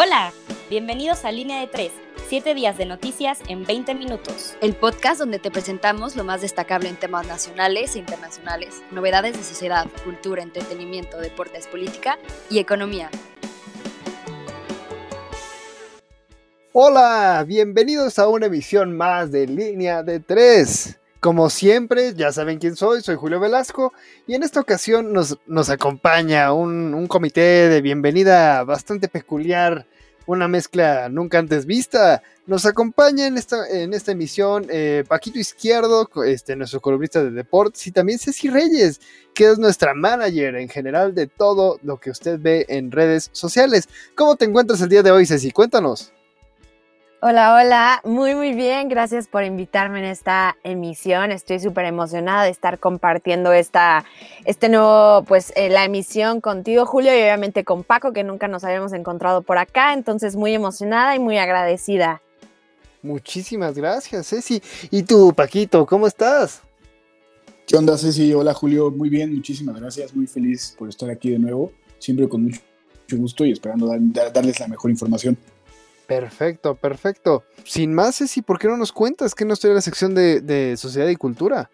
Hola, bienvenidos a Línea de 3, 7 días de noticias en 20 minutos. El podcast donde te presentamos lo más destacable en temas nacionales e internacionales, novedades de sociedad, cultura, entretenimiento, deportes, política y economía. Hola, bienvenidos a una emisión más de Línea de 3. Como siempre, ya saben quién soy, soy Julio Velasco y en esta ocasión nos, nos acompaña un, comité de bienvenida bastante peculiar, una mezcla nunca antes vista. Nos acompaña en esta, en esta emisión eh, Paquito Izquierdo, este, nuestro columnista de deportes, y también Ceci Reyes, que es nuestra manager en general de todo lo que usted ve en redes sociales. ¿Cómo te encuentras el día de hoy, Ceci? Cuéntanos. Hola, hola, muy muy bien, gracias por invitarme en esta emisión, estoy súper emocionada de estar compartiendo esta, este nuevo, pues eh, la emisión contigo Julio y obviamente con Paco que nunca nos habíamos encontrado por acá, entonces muy emocionada y muy agradecida. Muchísimas gracias Ceci, y tú Paquito, ¿cómo estás? ¿Qué onda Ceci? Hola Julio, muy bien, muchísimas gracias, muy feliz por estar aquí de nuevo, siempre con mucho, gusto y esperando darles la mejor información. Perfecto, perfecto. Sin más, Ceci, ¿por qué no nos cuentas que no estoy en la sección de, Sociedad y Cultura?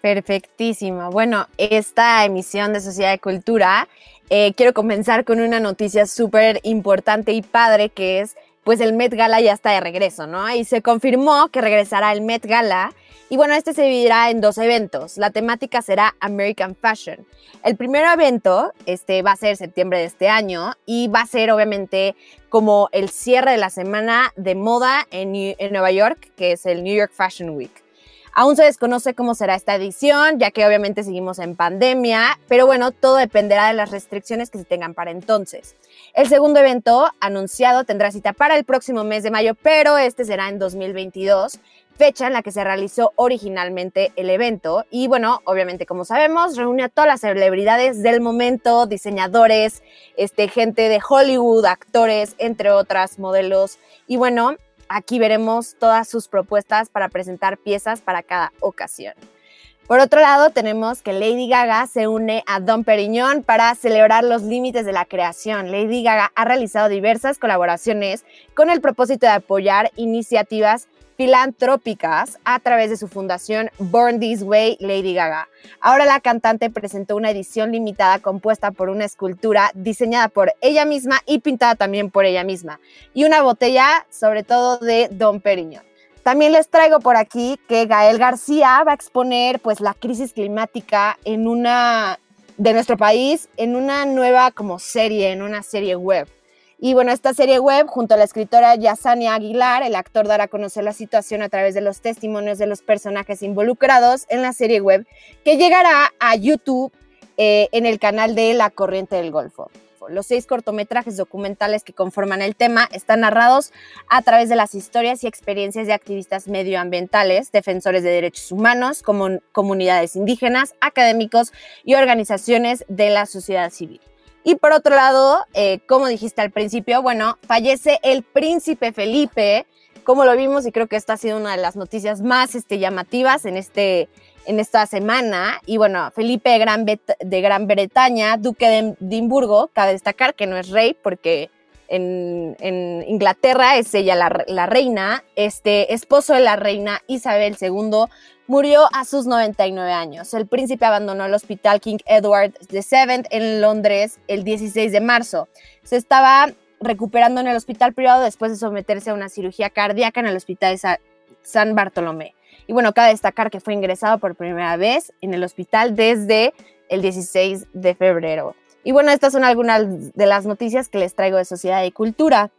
Perfectísimo. Bueno, esta emisión de Sociedad y Cultura, eh, quiero comenzar con una noticia súper importante y padre que es, pues el Met Gala ya está de regreso, ¿no? Y se confirmó que regresará el Met Gala y bueno, este se dividirá en dos eventos. La temática será American Fashion. El primer evento este, va a ser septiembre de este año y va a ser obviamente como el cierre de la semana de moda en, en Nueva York, que es el New York Fashion Week. Aún se desconoce cómo será esta edición, ya que obviamente seguimos en pandemia, pero bueno, todo dependerá de las restricciones que se tengan para entonces. El segundo evento anunciado tendrá cita para el próximo mes de mayo, pero este será en 2022 fecha en la que se realizó originalmente el evento. Y bueno, obviamente, como sabemos, reúne a todas las celebridades del momento, diseñadores, este, gente de Hollywood, actores, entre otras modelos. Y bueno, aquí veremos todas sus propuestas para presentar piezas para cada ocasión. Por otro lado, tenemos que Lady Gaga se une a Don Periñón para celebrar los límites de la creación. Lady Gaga ha realizado diversas colaboraciones con el propósito de apoyar iniciativas filantrópicas a través de su fundación Born This Way Lady Gaga. Ahora la cantante presentó una edición limitada compuesta por una escultura diseñada por ella misma y pintada también por ella misma y una botella sobre todo de Don Perignon. También les traigo por aquí que Gael García va a exponer pues la crisis climática en una de nuestro país en una nueva como serie, en una serie web. Y bueno, esta serie web, junto a la escritora Yasania Aguilar, el actor dará a conocer la situación a través de los testimonios de los personajes involucrados en la serie web, que llegará a YouTube eh, en el canal de La Corriente del Golfo. Los seis cortometrajes documentales que conforman el tema están narrados a través de las historias y experiencias de activistas medioambientales, defensores de derechos humanos, comunidades indígenas, académicos y organizaciones de la sociedad civil. Y por otro lado, eh, como dijiste al principio, bueno, fallece el príncipe Felipe, como lo vimos, y creo que esta ha sido una de las noticias más este, llamativas en, este, en esta semana. Y bueno, Felipe de Gran, de Gran Bretaña, duque de Edimburgo, cabe destacar que no es rey porque en, Inglaterra es ella la, la, reina, este esposo de la reina Isabel II murió a sus 99 años. El príncipe abandonó el hospital King Edward VII en Londres el 16 de marzo. Se estaba recuperando en el hospital privado después de someterse a una cirugía cardíaca en el hospital de San Bartolomé. Y bueno, cabe destacar que fue ingresado por primera vez en el hospital desde el 16 de febrero. Y bueno, estas son algunas de las noticias que les traigo de sociedad y cultura.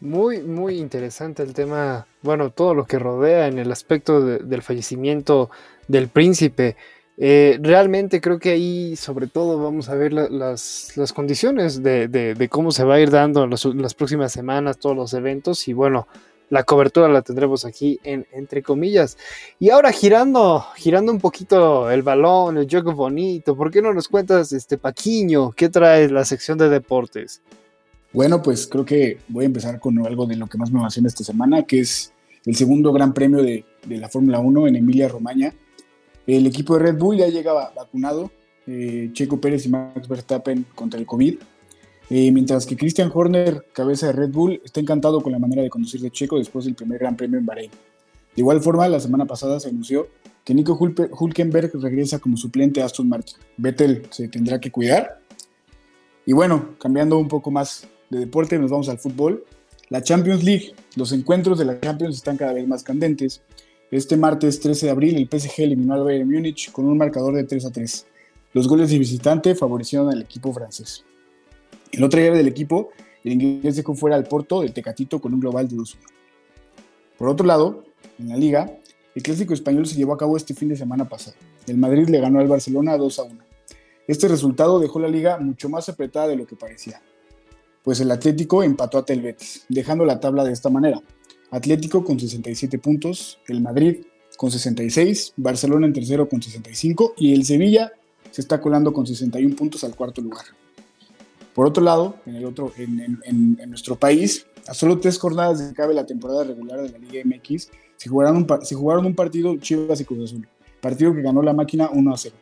Muy, muy interesante el tema, bueno, todo lo que rodea en el aspecto del fallecimiento del príncipe. Eh, realmente creo que ahí sobre todo vamos a ver las, condiciones de, cómo se va a ir dando en las próximas semanas, todos los eventos y bueno, la cobertura la tendremos aquí en entre comillas. Y ahora girando, girando un poquito el balón, el juego bonito, ¿por qué no nos cuentas, este Paquiño, qué trae la sección de deportes? Bueno, pues creo que voy a empezar con algo de lo que más me emociona esta semana, que es el segundo gran premio de, la Fórmula 1 en Emilia Romagna. El equipo de Red Bull ya llegaba vacunado, eh, Checo Pérez y Max Verstappen contra el COVID. Eh, mientras que Christian Horner, cabeza de Red Bull, está encantado con la manera de conducir de Checo después del primer Gran Premio en Bahrein. De igual forma, la semana pasada se anunció que Nico Hulkenberg regresa como suplente a Aston Martin. Vettel se tendrá que cuidar. Y bueno, cambiando un poco más de deporte, nos vamos al fútbol. La Champions League, los encuentros de la Champions están cada vez más candentes. Este martes 13 de abril, el PSG eliminó al Bayern Múnich con un marcador de 3 a 3. Los goles de visitante favorecieron al equipo francés. El otro día del equipo, el inglés dejó fuera al Porto del Tecatito con un global de 2-1. Por otro lado, en la liga, el clásico español se llevó a cabo este fin de semana pasado. El Madrid le ganó al Barcelona 2-1. Este resultado dejó la liga mucho más apretada de lo que parecía, pues el Atlético empató a Tel dejando la tabla de esta manera. Atlético con 67 puntos, el Madrid con 66, Barcelona en tercero con 65 y el Sevilla se está colando con 61 puntos al cuarto lugar. Por otro lado, en, el otro, en, nuestro país, a solo tres jornadas de que acabe la temporada regular de la Liga MX, se jugaron un, se jugaron un partido Chivas y Cruz Azul, partido que ganó la máquina 1 a 0.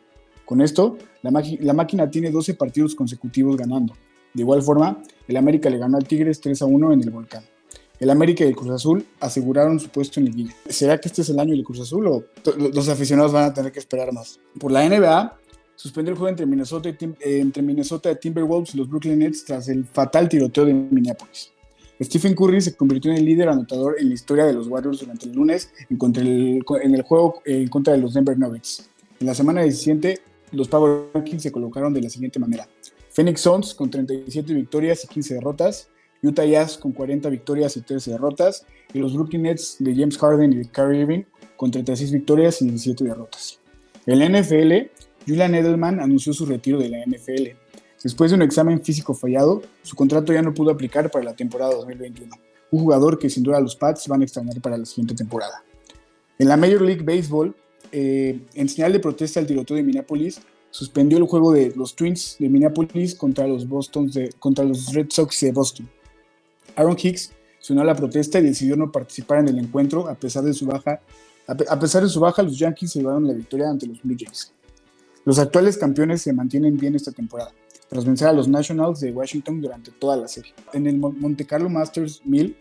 Con esto, la, la máquina tiene 12 partidos consecutivos ganando. De igual forma, el América le ganó al Tigres 3 a 1 en el Volcán. El América y el Cruz Azul aseguraron su puesto en el Liga. ¿Será que este es el año del Cruz Azul o los aficionados van a tener que esperar más? Por la NBA, suspendió el juego entre Minnesota, eh, entre Minnesota Timberwolves y los Brooklyn Nets tras el fatal tiroteo de Minneapolis. Stephen Curry se convirtió en el líder anotador en la historia de los Warriors durante el lunes en, el, en el juego en contra de los Denver Nuggets. En la semana siguiente, los Power Rankings se colocaron de la siguiente manera. Phoenix Suns con 37 victorias y 15 derrotas, Utah Jazz con 40 victorias y 13 derrotas, y los Brooklyn Nets de James Harden y de Kyrie Irving con 36 victorias y 17 derrotas. En la NFL, Julian Edelman anunció su retiro de la NFL. Después de un examen físico fallado, su contrato ya no pudo aplicar para la temporada 2021. Un jugador que sin duda los Pats van a extrañar para la siguiente temporada. En la Major League Baseball, eh, en señal de protesta al tiroteo de Minneapolis, suspendió el juego de los Twins de Minneapolis contra los, Red Sox de Boston. Aaron Hicks se unió a la protesta y decidió no participar en el encuentro a pesar de su baja. A pesar de su baja, los Yankees se llevaron la victoria ante los Blue Jays. Los actuales campeones se mantienen bien esta temporada, tras vencer a los Nationals de Washington durante toda la serie. En el Monte Carlo Masters 1000,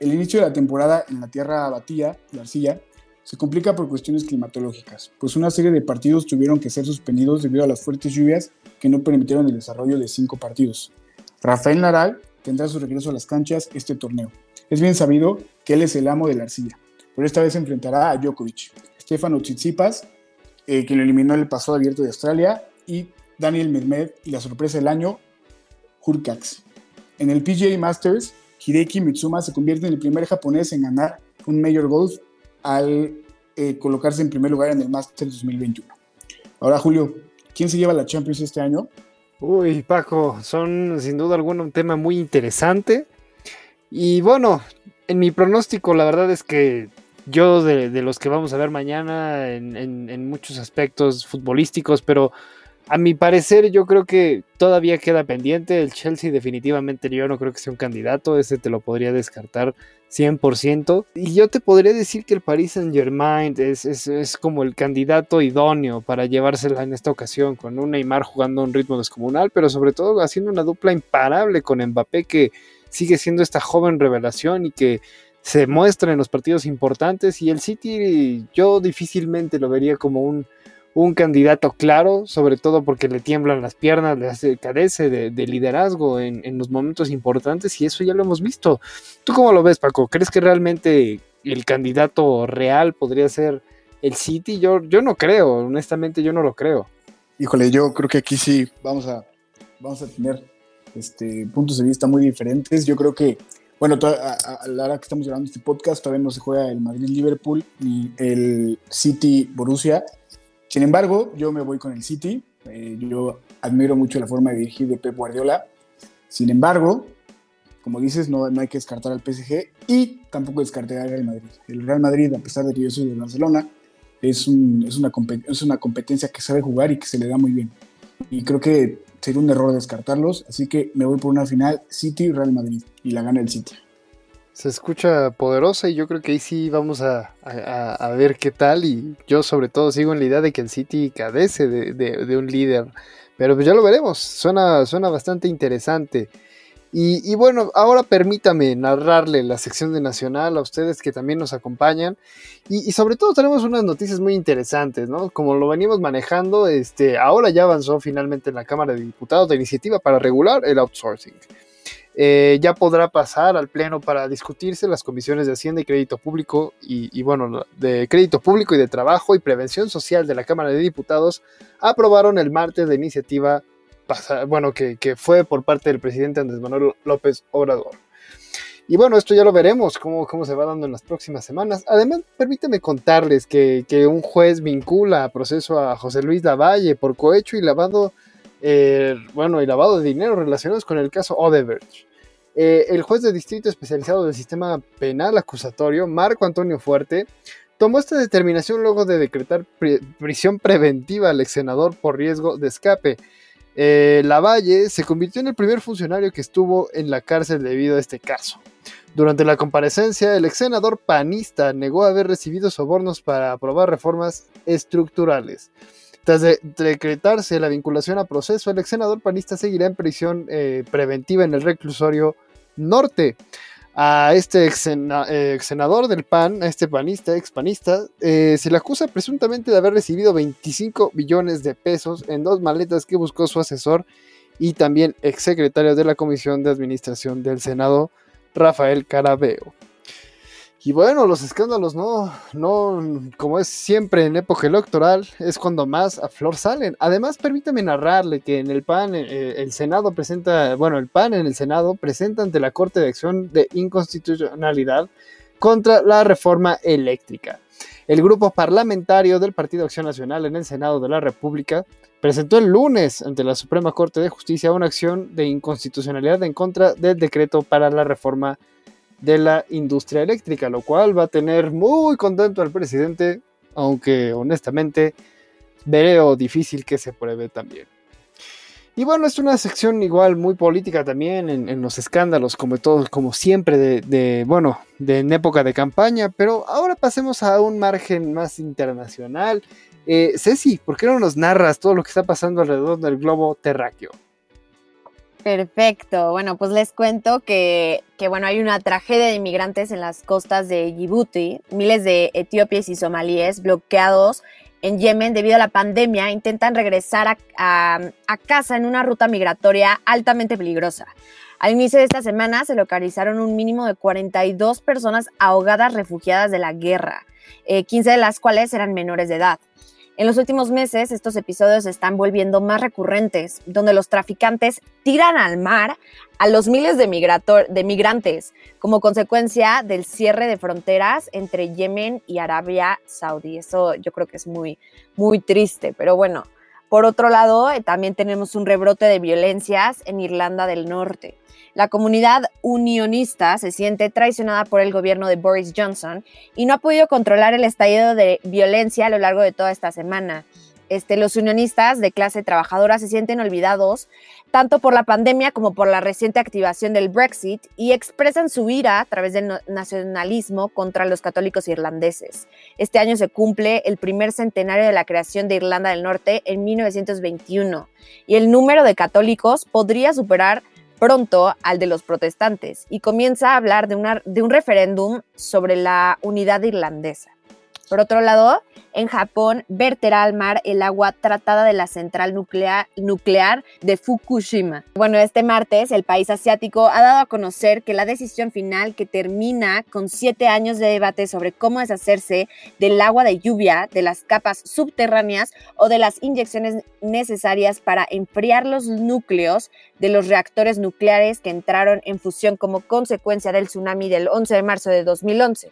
el inicio de la temporada en la tierra batía, la arcilla, se complica por cuestiones climatológicas, pues una serie de partidos tuvieron que ser suspendidos debido a las fuertes lluvias que no permitieron el desarrollo de cinco partidos. Rafael Nadal tendrá su regreso a las canchas este torneo. Es bien sabido que él es el amo de la arcilla, pero esta vez enfrentará a Djokovic. Stefano Tsitsipas eh, quien lo eliminó en el pasado abierto de Australia, y Daniel Medmed y la sorpresa del año, Hurkacz. En el PGA Masters, Hideki Mitsuma se convierte en el primer japonés en ganar un Major Golf al eh, colocarse en primer lugar en el Masters 2021. Ahora, Julio, ¿quién se lleva la Champions este año? Uy, Paco, son sin duda alguna un tema muy interesante. Y bueno, en mi pronóstico, la verdad es que yo de, los que vamos a ver mañana en, muchos aspectos futbolísticos, pero a mi parecer yo creo que todavía queda pendiente. El Chelsea definitivamente yo no creo que sea un candidato, ese te lo podría descartar 100%. Y yo te podría decir que el Paris Saint Germain es, es, como el candidato idóneo para llevársela en esta ocasión, con un Neymar jugando a un ritmo descomunal, pero sobre todo haciendo una dupla imparable con Mbappé que sigue siendo esta joven revelación y que se muestra en los partidos importantes y el City yo difícilmente lo vería como un, un candidato claro, sobre todo porque le tiemblan las piernas, le hace, carece de, liderazgo en, en, los momentos importantes y eso ya lo hemos visto. ¿Tú cómo lo ves, Paco? ¿Crees que realmente el candidato real podría ser el City? Yo, yo no creo, honestamente yo no lo creo. Híjole, yo creo que aquí sí vamos a, vamos a tener este, puntos de vista muy diferentes. Yo creo que bueno, a, la hora que estamos grabando este podcast todavía no se juega el Madrid-Liverpool ni el City-Borussia. Sin embargo, yo me voy con el City. Eh, yo admiro mucho la forma de dirigir de Pep Guardiola. Sin embargo, como dices, no, no hay que descartar al PSG y tampoco descartar al Real Madrid. El Real Madrid, a pesar de que yo soy de Barcelona, es, un, es, una, es una competencia que sabe jugar y que se le da muy bien. Y creo que sería un error descartarlos, así que me voy por una final City-Real Madrid y la gana el City. Se escucha poderosa y yo creo que ahí sí vamos a, ver qué tal y yo sobre todo sigo en la idea de que el City cadece de, un líder pero pues ya lo veremos, suena, suena bastante interesante. Y, bueno, ahora permítame narrarle la sección de Nacional a ustedes que también nos acompañan. Y, sobre todo tenemos unas noticias muy interesantes, ¿no? Como lo venimos manejando, este, ahora ya avanzó finalmente en la Cámara de Diputados la iniciativa para regular el outsourcing. Eh, ya podrá pasar al Pleno para discutirse las comisiones de Hacienda y Crédito Público y, bueno, de Crédito Público y de Trabajo y Prevención Social de la Cámara de Diputados aprobaron el martes la iniciativa, bueno, que, fue por parte del presidente Andrés Manuel López Obrador. Y bueno, esto ya lo veremos, cómo, cómo se va dando en las próximas semanas. Además, permíteme contarles que, un juez vincula a proceso a José Luis Lavalle por cohecho y lavado eh, bueno, y lavado de dinero relacionados con el caso Odebrecht. Eh, el juez de distrito especializado del sistema penal acusatorio, Marco Antonio Fuerte, tomó esta determinación luego de decretar prisión preventiva al ex senador por riesgo de escape. Eh, Lavalle se convirtió en el primer funcionario que estuvo en la cárcel debido a este caso. Durante la comparecencia, el ex senador panista negó haber recibido sobornos para aprobar reformas estructurales. Tras decretarse la vinculación a proceso, el ex senador panista seguirá en prisión eh, preventiva en el reclusorio norte. A este ex, eh, senador del PAN, a este panista, ex panista, eh, se le acusa presuntamente de haber recibido 25 billones de pesos en dos maletas que buscó su asesor y también ex secretario de la Comisión de Administración del Senado, Rafael Carabeo. Y bueno, los escándalos no, no, como es siempre en época electoral, es cuando más a flor salen. Además, permítame narrarle que en el PAN, eh, el Senado presenta, bueno, el PAN en el Senado presenta ante la Corte de Acción de Inconstitucionalidad contra la reforma eléctrica. El grupo parlamentario del Partido Acción Nacional en el Senado de la República presentó el lunes ante la Suprema Corte de Justicia una acción de inconstitucionalidad en contra del decreto para la reforma de la industria eléctrica, lo cual va a tener muy contento al presidente, aunque honestamente veo difícil que se pruebe también. Y bueno, es una sección igual muy política también en, los escándalos, como todos, como siempre, de, bueno, de en época de campaña, pero ahora pasemos a un margen más internacional. Eh, Ceci, ¿por qué no nos narras todo lo que está pasando alrededor del globo terráqueo? Perfecto. Bueno, pues les cuento que, bueno, hay una tragedia de inmigrantes en las costas de Djibouti. Miles de etíopes y somalíes bloqueados en Yemen debido a la pandemia intentan regresar a, casa en una ruta migratoria altamente peligrosa. Al inicio de esta semana se localizaron un mínimo de 42 personas ahogadas refugiadas de la guerra, 15 eh, de las cuales eran menores de edad. En los últimos meses, estos episodios se están volviendo más recurrentes, donde los traficantes tiran al mar a los miles de, de migrantes como consecuencia del cierre de fronteras entre Yemen y Arabia Saudí. Eso yo creo que es muy, muy triste, pero bueno. Por otro lado, eh, también tenemos un rebrote de violencias en Irlanda del Norte. La comunidad unionista se siente traicionada por el gobierno de Boris Johnson y no ha podido controlar el estallido de violencia a lo largo de toda esta semana. Este, los unionistas de clase trabajadora se sienten olvidados tanto por la pandemia como por la reciente activación del Brexit y expresan su ira a través del nacionalismo contra los católicos irlandeses. Este año se cumple el primer centenario de la creación de Irlanda del Norte en 1921 y el número de católicos podría superar pronto al de los protestantes y comienza a hablar de, una, de un referéndum sobre la unidad irlandesa. Por otro lado, en Japón verterá al mar el agua tratada de la central nuclear, nuclear, de Fukushima. Bueno, este martes el país asiático ha dado a conocer que la decisión final que termina con siete años de debate sobre cómo deshacerse del agua de lluvia, de las capas subterráneas o de las inyecciones necesarias para enfriar los núcleos de los reactores nucleares que entraron en fusión como consecuencia del tsunami del 11 de marzo de 2011.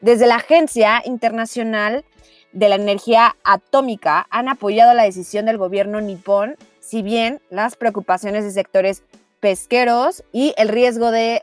Desde la Agencia Internacional de la energía atómica han apoyado la decisión del gobierno nipón, si bien las preocupaciones de sectores pesqueros y el riesgo de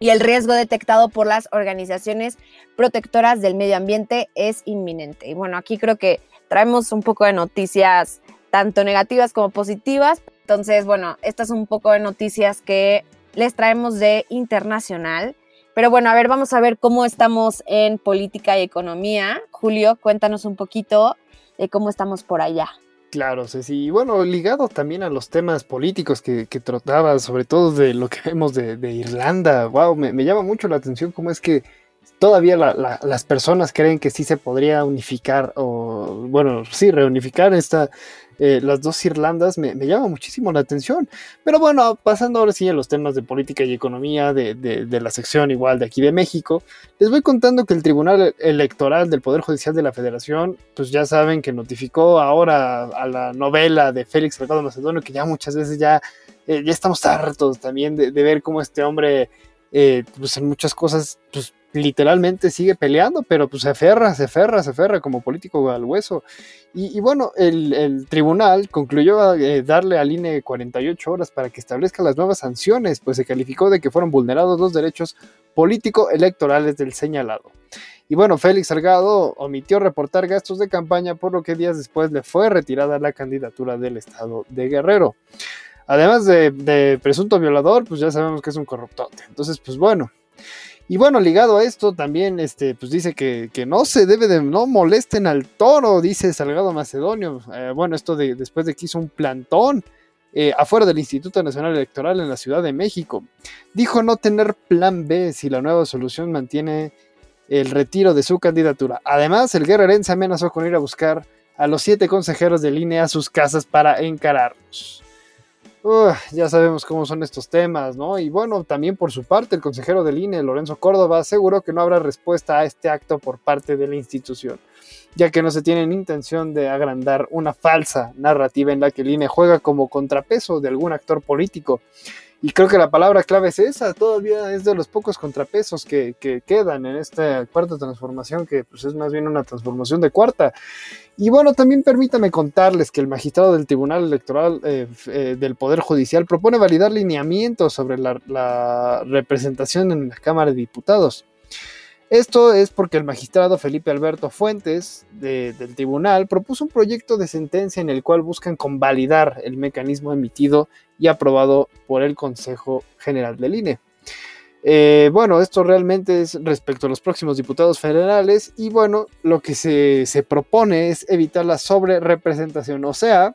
y el riesgo detectado por las organizaciones protectoras del medio ambiente es inminente. Y bueno, aquí creo que traemos un poco de noticias tanto negativas como positivas. Entonces, bueno, estas son un poco de noticias que les traemos de internacional. Pero bueno, a ver, vamos a ver cómo estamos en política y economía. Julio, cuéntanos un poquito de cómo estamos por allá. Claro, Ceci. Y bueno, ligado también a los temas políticos que, que trataba, sobre todo de lo que vemos de, Irlanda. Wow, me, llama mucho la atención cómo es que todavía las personas creen que sí se podría unificar, o bueno, sí, reunificar esta, eh, las dos Irlandas me, llama muchísimo la atención. Pero bueno, pasando ahora sí a los temas de política y economía de, la sección igual de aquí de México, les voy contando que el Tribunal Electoral del Poder Judicial de la Federación, pues ya saben que notificó ahora a la novela de Félix Salgado Macedonio, que ya muchas veces ya, eh, ya estamos hartos también de, ver cómo este hombre, eh, pues en muchas cosas, pues literalmente sigue peleando, pero pues se aferra, se aferra, se aferra como político al hueso. Y, bueno, el, tribunal concluyó eh, darle al INE 48 horas para que establezca las nuevas sanciones, pues se calificó de que fueron vulnerados los derechos político-electorales del señalado. Y bueno, Félix Salgado omitió reportar gastos de campaña, por lo que días después le fue retirada la candidatura del estado de Guerrero. Además de, presunto violador, pues ya sabemos que es un corruptote. Entonces, pues bueno, y bueno, ligado a esto también, este, pues dice que, no se debe de, no molesten al toro, dice Salgado Macedonio. Eh, bueno, esto de, después de que hizo un plantón eh, afuera del Instituto Nacional Electoral en la Ciudad de México. Dijo no tener plan B si la nueva solución mantiene el retiro de su candidatura. Además, el guerrerense amenazó con ir a buscar a los siete consejeros de línea a sus casas para encararlos ya sabemos cómo son estos temas, ¿no? Y bueno, también por su parte, el consejero del INE, Lorenzo Córdoba, aseguró que no habrá respuesta a este acto por parte de la institución, ya que no se tiene intención de agrandar una falsa narrativa en la que el INE juega como contrapeso de algún actor político. Y creo que la palabra clave es esa, todavía es de los pocos contrapesos que, que quedan en esta cuarta transformación, que pues es más bien una transformación de cuarta. Y bueno, también permítame contarles que el magistrado del Tribunal Electoral eh, eh, del Poder Judicial propone validar lineamientos sobre la, representación en la Cámara de Diputados. Esto es porque el magistrado Felipe Alberto Fuentes del tribunal propuso un proyecto de sentencia en el cual buscan convalidar el mecanismo emitido y aprobado por el Consejo General del INE. Eh, bueno, esto realmente es respecto a los próximos diputados federales y bueno, lo que se, propone es evitar la sobrerepresentación, o sea,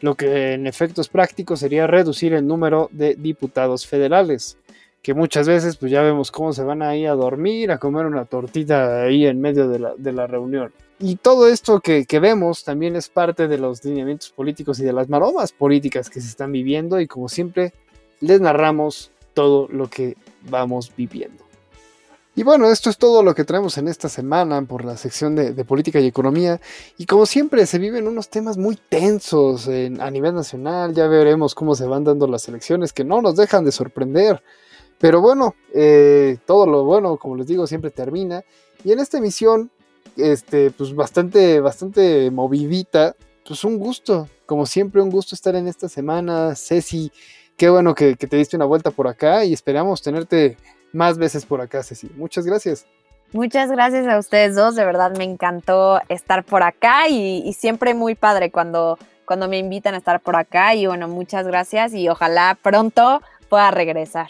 lo que en efectos prácticos sería reducir el número de diputados federales, que muchas veces pues ya vemos cómo se van ahí a dormir, a comer una tortita ahí en medio de la, reunión. Y todo esto que, que, vemos también es parte de los lineamientos políticos y de las maromas políticas que se están viviendo y como siempre les narramos todo lo que vamos viviendo. Y bueno, esto es todo lo que traemos en esta semana por la sección de, política y economía. Y como siempre, se viven unos temas muy tensos a nivel nacional. Ya veremos cómo se van dando las elecciones que no nos dejan de sorprender. Pero bueno, eh, todo lo bueno, como les digo, siempre termina. Y en esta emisión, este, pues bastante, bastante movidita. Pues un gusto, como siempre, un gusto estar en esta semana. Ceci qué bueno que, te diste una vuelta por acá y esperamos tenerte más veces por acá, Ceci. Muchas gracias. Muchas gracias a ustedes dos, de verdad me encantó estar por acá y, siempre muy padre cuando, cuando me invitan a estar por acá y bueno, muchas gracias y ojalá pronto pueda regresar.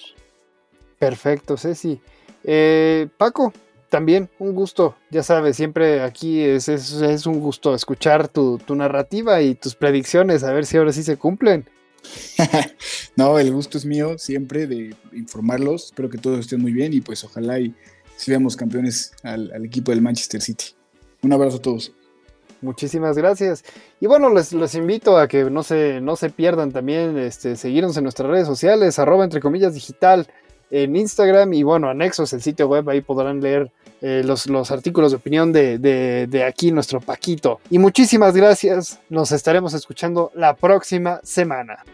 Perfecto, Ceci. Eh, Paco, también un gusto, ya sabes, siempre aquí es, es, un gusto escuchar tu, tu narrativa y tus predicciones, a ver si ahora sí se cumplen. no, el gusto es mío siempre de informarlos. Espero que todos estén muy bien y pues ojalá y seamos campeones al, equipo del Manchester City. Un abrazo a todos. Muchísimas gracias. Y bueno, les, invito a que no se, no se pierdan también, este, seguirnos en nuestras redes sociales, arroba entre comillas digital en Instagram y bueno, anexos el sitio web, ahí podrán leer eh, los, los, artículos de opinión de, de, de, aquí nuestro Paquito. Y muchísimas gracias, nos estaremos escuchando la próxima semana.